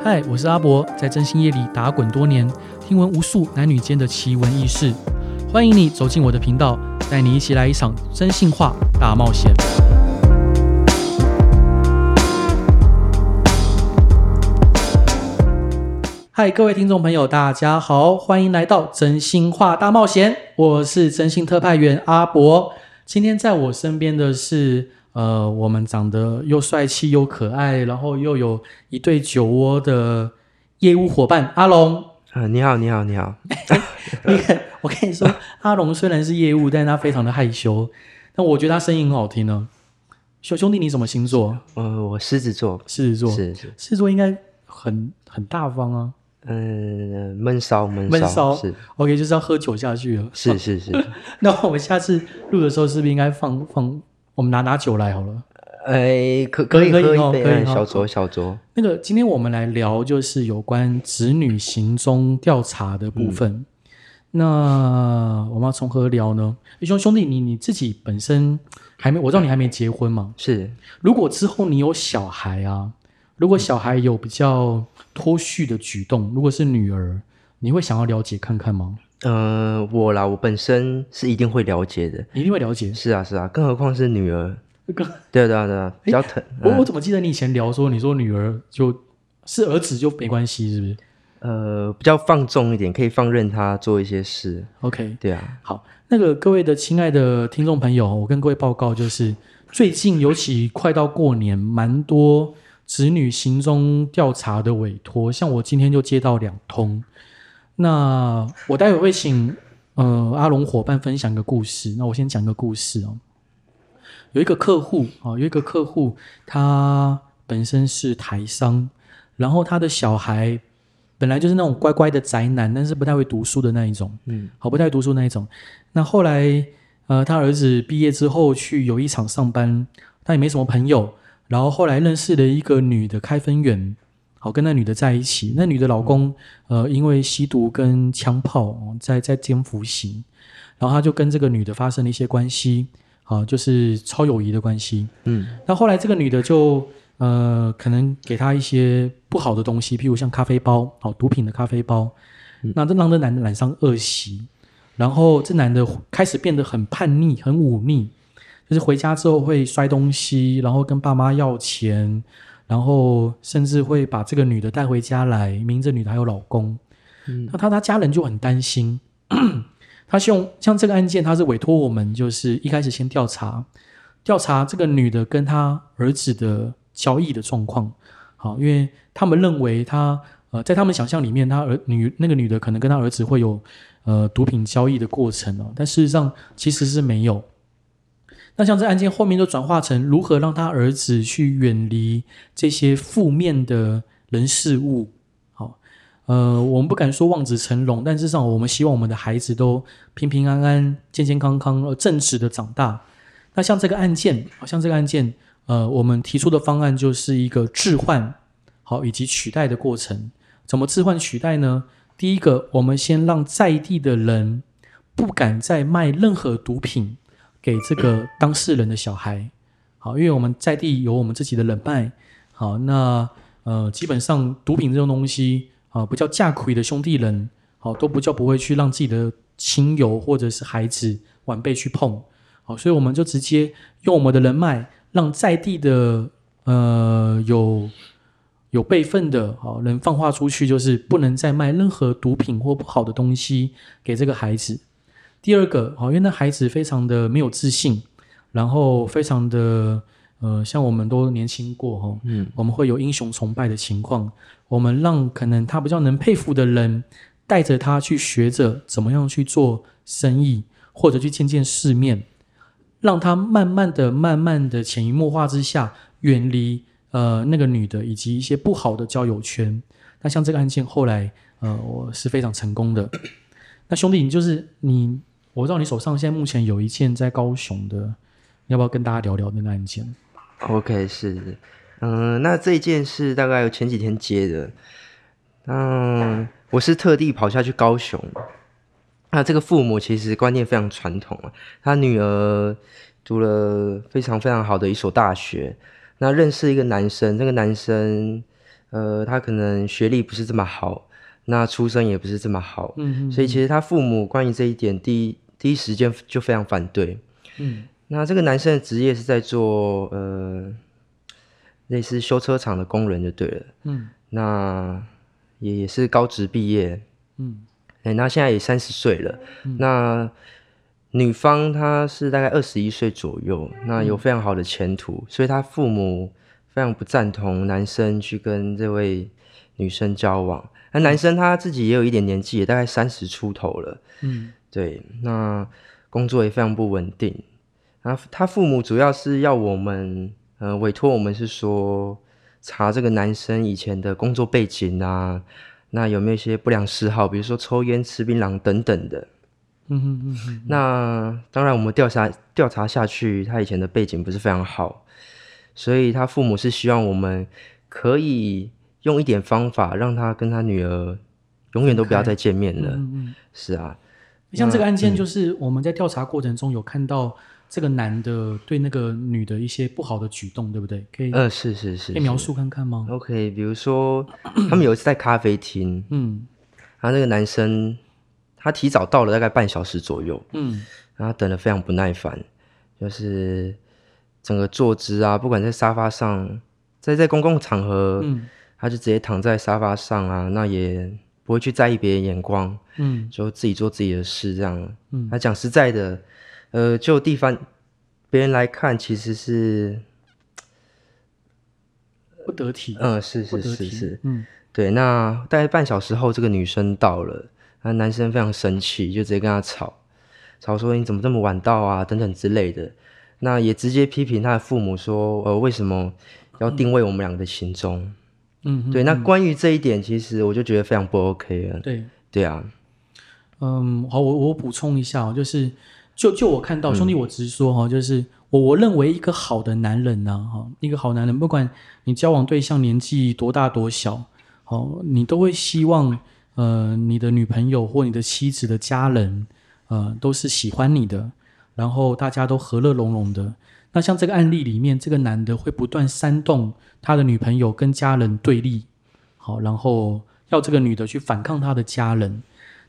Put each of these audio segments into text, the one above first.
嗨，我是阿博，在真心夜里打滚多年，听闻无数男女间的奇闻异事。欢迎你走进我的频道，带你一起来一场真心话大冒险。嗨，各位听众朋友，大家好，欢迎来到真心话大冒险。我是真心特派员阿博，今天在我身边的是。呃，我们长得又帅气又可爱，然后又有一对酒窝的业务伙伴阿龙。啊、呃，你好，你好，你好。你看，我跟你说，阿龙虽然是业务，但是他非常的害羞。但我觉得他声音很好听呢。兄兄弟，你什么星座？呃，我狮子座。狮子座是是。狮子座应该很很大方啊。嗯，闷骚闷闷骚是。OK，就是要喝酒下去了。是是是。那我们下次录的时候，是不是应该放放？我们拿拿酒来好了，哎，可可以可以可以，可以可以小酌小酌。那个，今天我们来聊就是有关子女行踪调查的部分。嗯、那我们要从何聊呢？兄兄弟，你你自己本身还没，我知道你还没结婚嘛？是。如果之后你有小孩啊，如果小孩有比较脱序的举动，如果是女儿，你会想要了解看看吗？嗯、呃，我啦，我本身是一定会了解的，一定会了解。是啊，是啊，更何况是女儿，更对啊，对啊，对啊，比较疼。我我怎么记得你以前聊说，你说女儿就是儿子就没关系，是不是？呃，比较放纵一点，可以放任他做一些事。OK，对啊。好，那个各位的亲爱的听众朋友，我跟各位报告，就是最近尤其快到过年，蛮多子女行踪调查的委托，像我今天就接到两通。那我待会会请呃阿龙伙伴分享个故事。那我先讲个故事哦。有一个客户啊，有一个客户，他本身是台商，然后他的小孩本来就是那种乖乖的宅男，但是不太会读书的那一种，嗯，好，不太会读书那一种。那后来呃，他儿子毕业之后去友谊厂上班，他也没什么朋友，然后后来认识了一个女的开分员。好，跟那女的在一起，那女的老公，呃，因为吸毒跟枪炮，在在监服刑，然后他就跟这个女的发生了一些关系，好，就是超友谊的关系。嗯，那后来这个女的就，呃，可能给他一些不好的东西，譬如像咖啡包，好，毒品的咖啡包，嗯、那这让这男的染上恶习，然后这男的开始变得很叛逆，很忤逆，就是回家之后会摔东西，然后跟爸妈要钱。然后甚至会把这个女的带回家来，明明这女的还有老公，嗯，那他他家人就很担心，他希望像这个案件，他是委托我们，就是一开始先调查，调查这个女的跟他儿子的交易的状况，好，因为他们认为他呃，在他们想象里面，他儿女那个女的可能跟他儿子会有呃毒品交易的过程哦，但事实上其实是没有。那像这案件后面就转化成如何让他儿子去远离这些负面的人事物，好，呃，我们不敢说望子成龙，但至少我们希望我们的孩子都平平安安、健健康康、正直的长大。那像这个案件，好像这个案件，呃，我们提出的方案就是一个置换，好，以及取代的过程。怎么置换取代呢？第一个，我们先让在地的人不敢再卖任何毒品。给这个当事人的小孩，好，因为我们在地有我们自己的人脉，好，那呃，基本上毒品这种东西，啊，不叫驾魁的兄弟人，好，都不叫不会去让自己的亲友或者是孩子晚辈去碰，好，所以我们就直接用我们的人脉，让在地的呃有有辈分的，好，人放话出去，就是不能再卖任何毒品或不好的东西给这个孩子。第二个，好，因为那孩子非常的没有自信，然后非常的，呃，像我们都年轻过哈，嗯，我们会有英雄崇拜的情况，我们让可能他比较能佩服的人带着他去学着怎么样去做生意，或者去见见世面，让他慢慢的、慢慢的潜移默化之下远离呃那个女的以及一些不好的交友圈。那像这个案件后来，呃，我是非常成功的。那兄弟，你就是你。我知道你手上现在目前有一件在高雄的，你要不要跟大家聊聊那个案件？OK，是，嗯、呃，那这一件是大概有前几天接的，嗯，我是特地跑下去高雄，那这个父母其实观念非常传统啊，他女儿读了非常非常好的一所大学，那认识一个男生，这个男生，呃，他可能学历不是这么好，那出身也不是这么好，嗯，所以其实他父母关于这一点，第一第一时间就非常反对，嗯，那这个男生的职业是在做呃类似修车厂的工人就对了，嗯，那也也是高职毕业，嗯。哎，那现在也三十岁了。嗯、那女方她是大概二十一岁左右，那有非常好的前途，嗯、所以她父母非常不赞同男生去跟这位女生交往。那男生他自己也有一点年纪，也大概三十出头了。嗯，对。那工作也非常不稳定。然后他父母主要是要我们，呃，委托我们是说查这个男生以前的工作背景啊。那有没有一些不良嗜好，比如说抽烟、吃槟榔等等的？嗯哼嗯哼。那当然，我们调查调查下去，他以前的背景不是非常好，所以他父母是希望我们可以用一点方法，让他跟他女儿永远都不要再见面了。嗯嗯。是啊，像这个案件，就是我们在调查过程中有看到。这个男的对那个女的一些不好的举动，对不对？可以，呃，是是是，可以描述看看吗？OK，比如说 他们有一次在咖啡厅，嗯，然后那个男生他提早到了大概半小时左右，嗯，然后等的非常不耐烦，就是整个坐姿啊，不管在沙发上，在在公共场合，嗯，他就直接躺在沙发上啊，那也不会去在意别人眼光，嗯，就自己做自己的事这样，嗯，他讲实在的。呃，就地方别人来看，其实是不得体。嗯，是是是是，嗯，对。那大概半小时后，这个女生到了，那男生非常生气，就直接跟她吵，吵说你怎么这么晚到啊，等等之类的。那也直接批评他的父母说，呃，为什么要定位我们两个的行踪？嗯，嗯对。那关于这一点，其实我就觉得非常不 OK 了。对，对啊。嗯，好，我我补充一下，就是。就就我看到，兄弟，我直说哈，嗯、就是我我认为一个好的男人呢，哈，一个好男人，不管你交往对象年纪多大多小，哦，你都会希望，呃，你的女朋友或你的妻子的家人，呃，都是喜欢你的，然后大家都和乐融融的。那像这个案例里面，这个男的会不断煽动他的女朋友跟家人对立，好，然后要这个女的去反抗他的家人。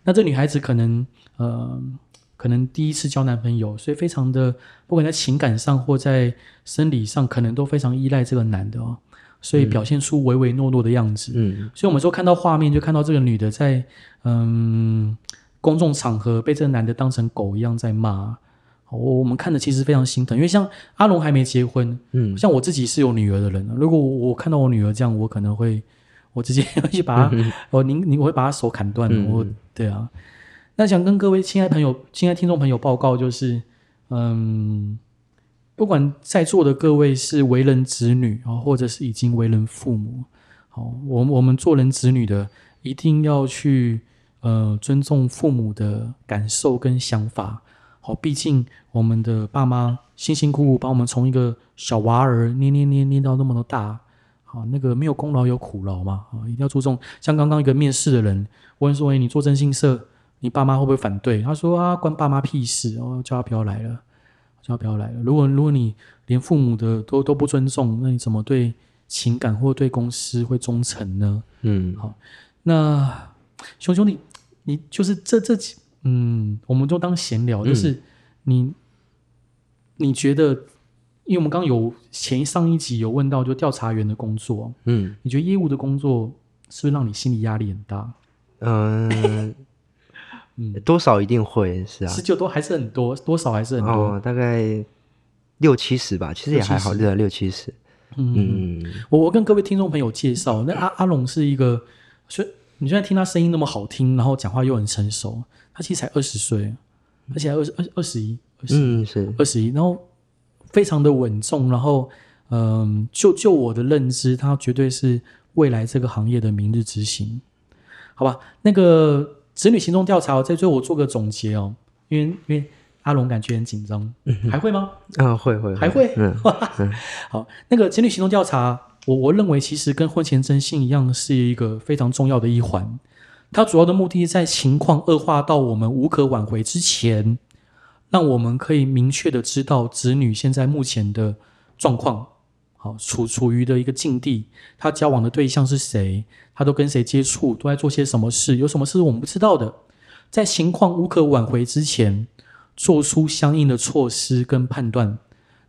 那这女孩子可能，呃。可能第一次交男朋友，所以非常的，不管在情感上或在生理上，可能都非常依赖这个男的哦，所以表现出唯唯诺诺的样子。嗯，所以我们说看到画面，就看到这个女的在嗯公众场合被这个男的当成狗一样在骂。我我们看的其实非常心疼，因为像阿龙还没结婚，嗯，像我自己是有女儿的人，如果我看到我女儿这样，我可能会我直接 去把她，哦，您您我会把她手砍断的，嗯、我对啊。那想跟各位亲爱朋友、亲爱听众朋友报告，就是，嗯，不管在座的各位是为人子女啊，或者是已经为人父母，好，我我们做人子女的一定要去呃尊重父母的感受跟想法，好，毕竟我们的爸妈辛辛苦苦把我们从一个小娃儿捏捏捏捏到那么多大，好，那个没有功劳有苦劳嘛，啊，一定要注重。像刚刚一个面试的人问说：“哎，你做征信社？”你爸妈会不会反对？他说啊，关爸妈屁事！哦，叫他不要来了，叫他不要来了。如果如果你连父母的都都不尊重，那你怎么对情感或对公司会忠诚呢？嗯，好，那熊兄弟，你就是这这几，嗯，我们就当闲聊，就是你、嗯、你觉得，因为我们刚刚有前上一集有问到，就调查员的工作，嗯，你觉得业务的工作是不是让你心理压力很大？嗯。嗯，多少一定会是啊，十九多还是很多，多少还是很多，哦、大概六七十吧，其实也还好，对，六七十。嗯，嗯我我跟各位听众朋友介绍，那阿阿龙是一个，所以你现在听他声音那么好听，然后讲话又很成熟，他其实才二十岁，而且还二十二二十一，二十嗯是二十一，然后非常的稳重，然后嗯，就就我的认知，他绝对是未来这个行业的明日之星，好吧？那个。子女行动调查，在最后我做个总结哦，因为因为阿龙感觉很紧张，还会吗？啊，会会还会。嗯、好，那个子女行动调查，我我认为其实跟婚前征信一样，是一个非常重要的一环。它主要的目的在情况恶化到我们无可挽回之前，让我们可以明确的知道子女现在目前的状况，好处处于的一个境地，他交往的对象是谁，他都跟谁接触，都在做些什么事，有什么事我们不知道的，在情况无可挽回之前，做出相应的措施跟判断。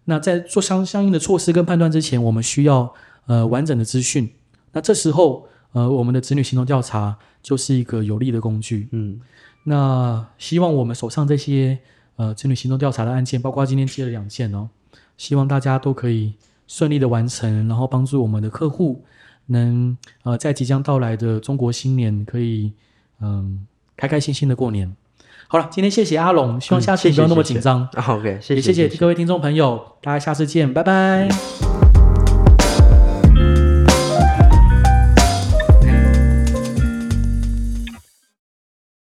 那在做相相应的措施跟判断之前，我们需要呃完整的资讯。那这时候呃我们的子女行动调查就是一个有力的工具。嗯，那希望我们手上这些呃子女行动调查的案件，包括今天接了两件哦，希望大家都可以顺利的完成，然后帮助我们的客户能呃在即将到来的中国新年可以嗯、呃、开开心心的过年。好了，今天谢谢阿龙，希望下次不要那么紧张。OK，谢谢，也谢谢各位听众朋友，大家下次见，拜拜。